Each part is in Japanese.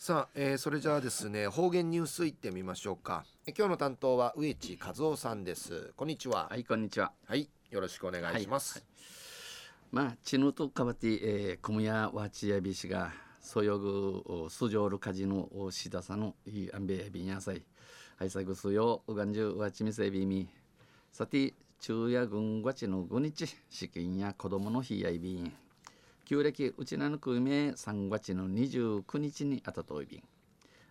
さあ、えー、それじゃあですね方言ニュースいってみましょうか。今日の担当は植地和夫さんです。こんにちは。はいこんにちは。はいよろしくお願いします、はいはい、まあチヌとかわて、えー、クムヤワチヤビシがそよぐスジョールカジのしださのいアンベエビンヤサイはいさぐすようがんじゅうわちみせびみ。さて昼夜軍がちの5日資金や子供の日やいびん旧暦うちなぬくめ3月の29日にあたといびん。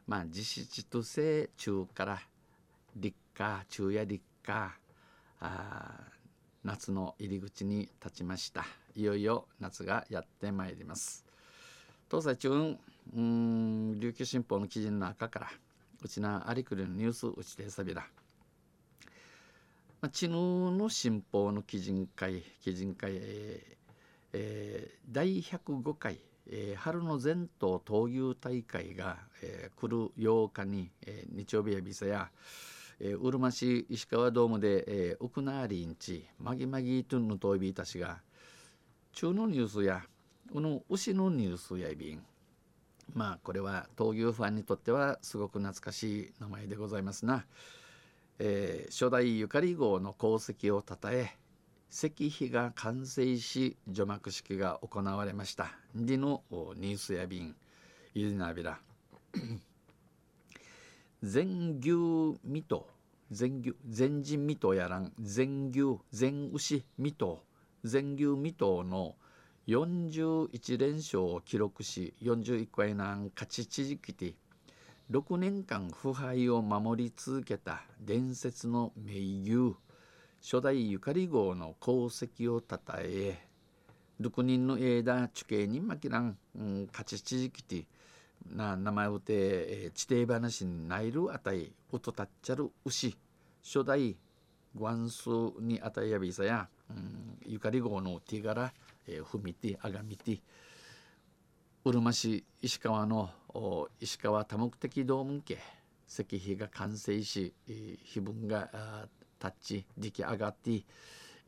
まあ実質とせ中から立夏中夜立夏あ夏の入り口に立ちました。いよいよ夏がやってまいります。東西中うん琉球新報の記事の中からうちなありくりのニュースうちでさびらまあ、知能の新報の基準会基準会、ええー、第105回、えー、春の全島闘牛大会が、えー、来る8日に、えー、日曜日やビザや、えー、うるま市石川ドームで、えー、ウクナーリンチマギマギトゥンのトイビーたちが中のニュースやこの牛のニュースやいびん。まあこれは闘牛ファンにとってはすごく懐かしい名前でございますな、えー、初代ゆかり号の功績をたたえ石碑が完成し除幕式が行われました。でのニースや便ゆりなびら全牛未と全牛全人未とやらん。全牛全牛未と全牛未との41連勝を記録し41回なん勝ち続けて6年間腐敗を守り続けた伝説の名優初代ゆかり号の功績をたたえ6人の枝地形にまきらん、うん、勝ち続きてな名前をて、え地底話にないるあたいうとたっちゃる牛。初代元数にあたいやびさや、うん、ゆかり号の手柄、えー、踏みてあがみてうるま市石川の石川多目的道門家石碑が完成し、えー、碑文がタッチ出来上がって、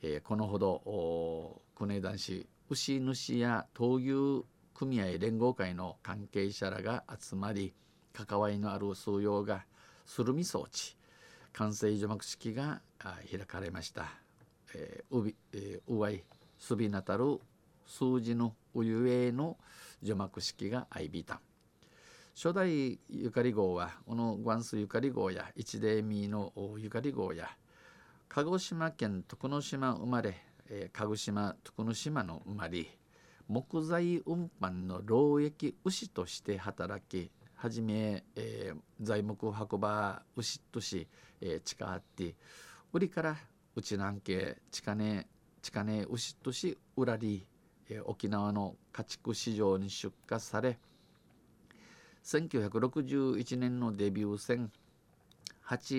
えー、このほど国男子牛主や闘牛組合連合会の関係者らが集まり関わりのある数用がするみ装置完成除幕式が開かれました。えー、うび、えー、うわいすびなたる数字のおゆえの除幕式が相びた。初代ゆかり号はこの元数ゆかり号や一例ミのゆかり号や鹿児島県徳之島生まれ、えー、鹿児島徳之島の生まれ木材運搬の労役牛として働きはじめ、えー、材木を運ば牛とし、えー、地下あって売りからうちなんけ地下ね地下ね牛とし売らり、えー、沖縄の家畜市場に出荷され1961年のデビュー戦八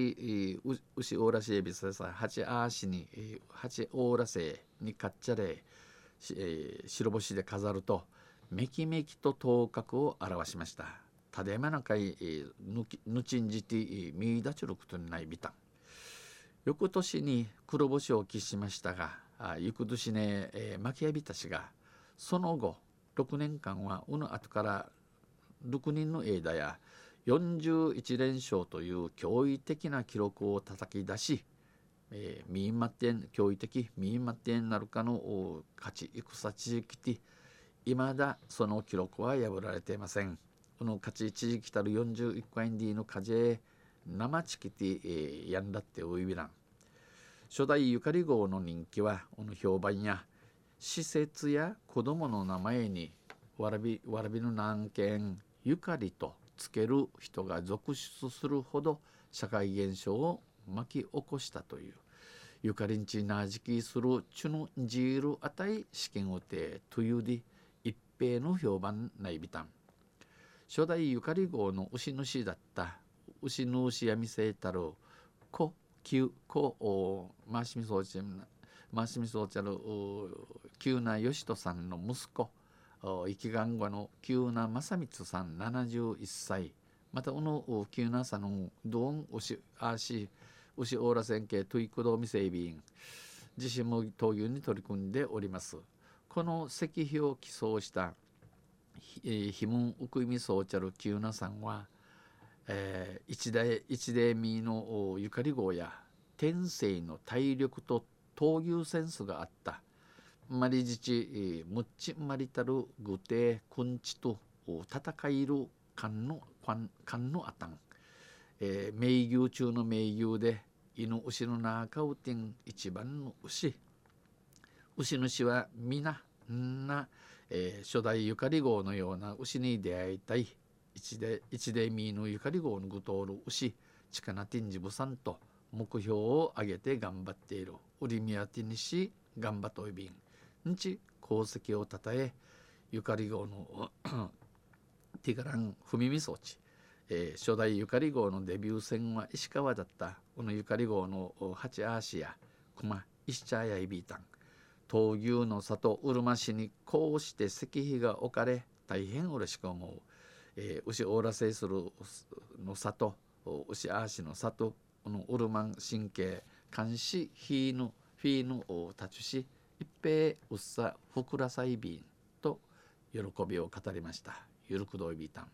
牛オーラシエビスさ八アーシに八オーラセにかっちゃれ、え、白星で飾るとめきめきと頭角を表しました。ただいまなかいぬちんじて見出ちることにないびた翌年に黒星を喫しましたがあ行く年ね、えー、巻きびたしがその後6年間はうぬ後から6人の枝や41連勝という驚異的な記録を叩き出し、えー、ミーマテン驚異的ミーマテンなるかの勝ち戦地域ていまだその記録は破られていません。この勝ち地域たる41回ディの風生チキティ、え、やんだっておいびらん。初代ゆかり号の人気はこの評判や施設や子供の名前にわらびわらびの南県ゆかりとつける人が続出するほど社会現象を巻き起こしたという。ゆかりんちなじきするチュヌジールあたい試験をてというで一平の評判ないびたん。初代ゆかり号の牛主だった牛主やみせたる故旧故おマシミソーチマシミソーチャル急な義人さんの息子。生きがんごの急な正光さん71歳。またこの急なさのドン牛あし牛オーラ線系トイクドミセイビン。自身も闘牛に取り組んでおります。この石碑を寄贈したひむうくいみそうちゃるきゅうなさんは、えー、一代一代みのゆかり号や天性の体力と闘牛センスがあった。マリジチムッチマリタルグテくんちと戦いる勘の勘のあたん、えー、名牛中の名牛で犬牛の中をてん一番の牛牛主は皆んな、えー、初代ゆかり号のような牛に出会いたい。一で一でみのゆかり号のぐとおる牛近なてんじぶさんと目標を上げて頑張っている。売りみやてにし頑張っといびん。んち功績をたたえゆかり号の ティガラン踏みみ装置、えー、初代ゆかり号のデビュー戦は石川だったこのゆかり号の八アーシや熊石茶やいびいたん闘牛の里うるま市にこうして石碑が置かれ大変嬉しく思う、えー、牛オーラセイするの里牛アーシの里このウルマン神経監視ヒーヌフィーヌを立ちし一平うっさふくらさいびんと喜びを語りました。ゆるくどいびたん、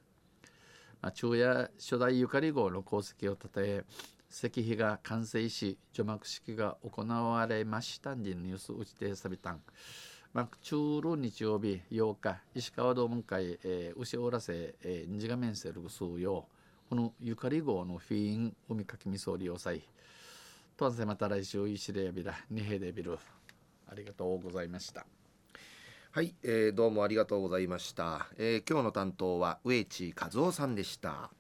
まあ、昼夜初代ゆかり号の功績をたたえ石碑が完成し除幕式が行われましたんでニュース打ちてさびたん。まあ、中る日曜日8日石川道門会、えー、牛おらせ、え、二次画面セルグ数よこのゆかり号のフィーン海かきみそ利用祭とんせまた来週いしれやびらにへでびる。ありがとうございました。はい、えー、どうもありがとうございました、えー、今日の担当は植地和夫さんでした。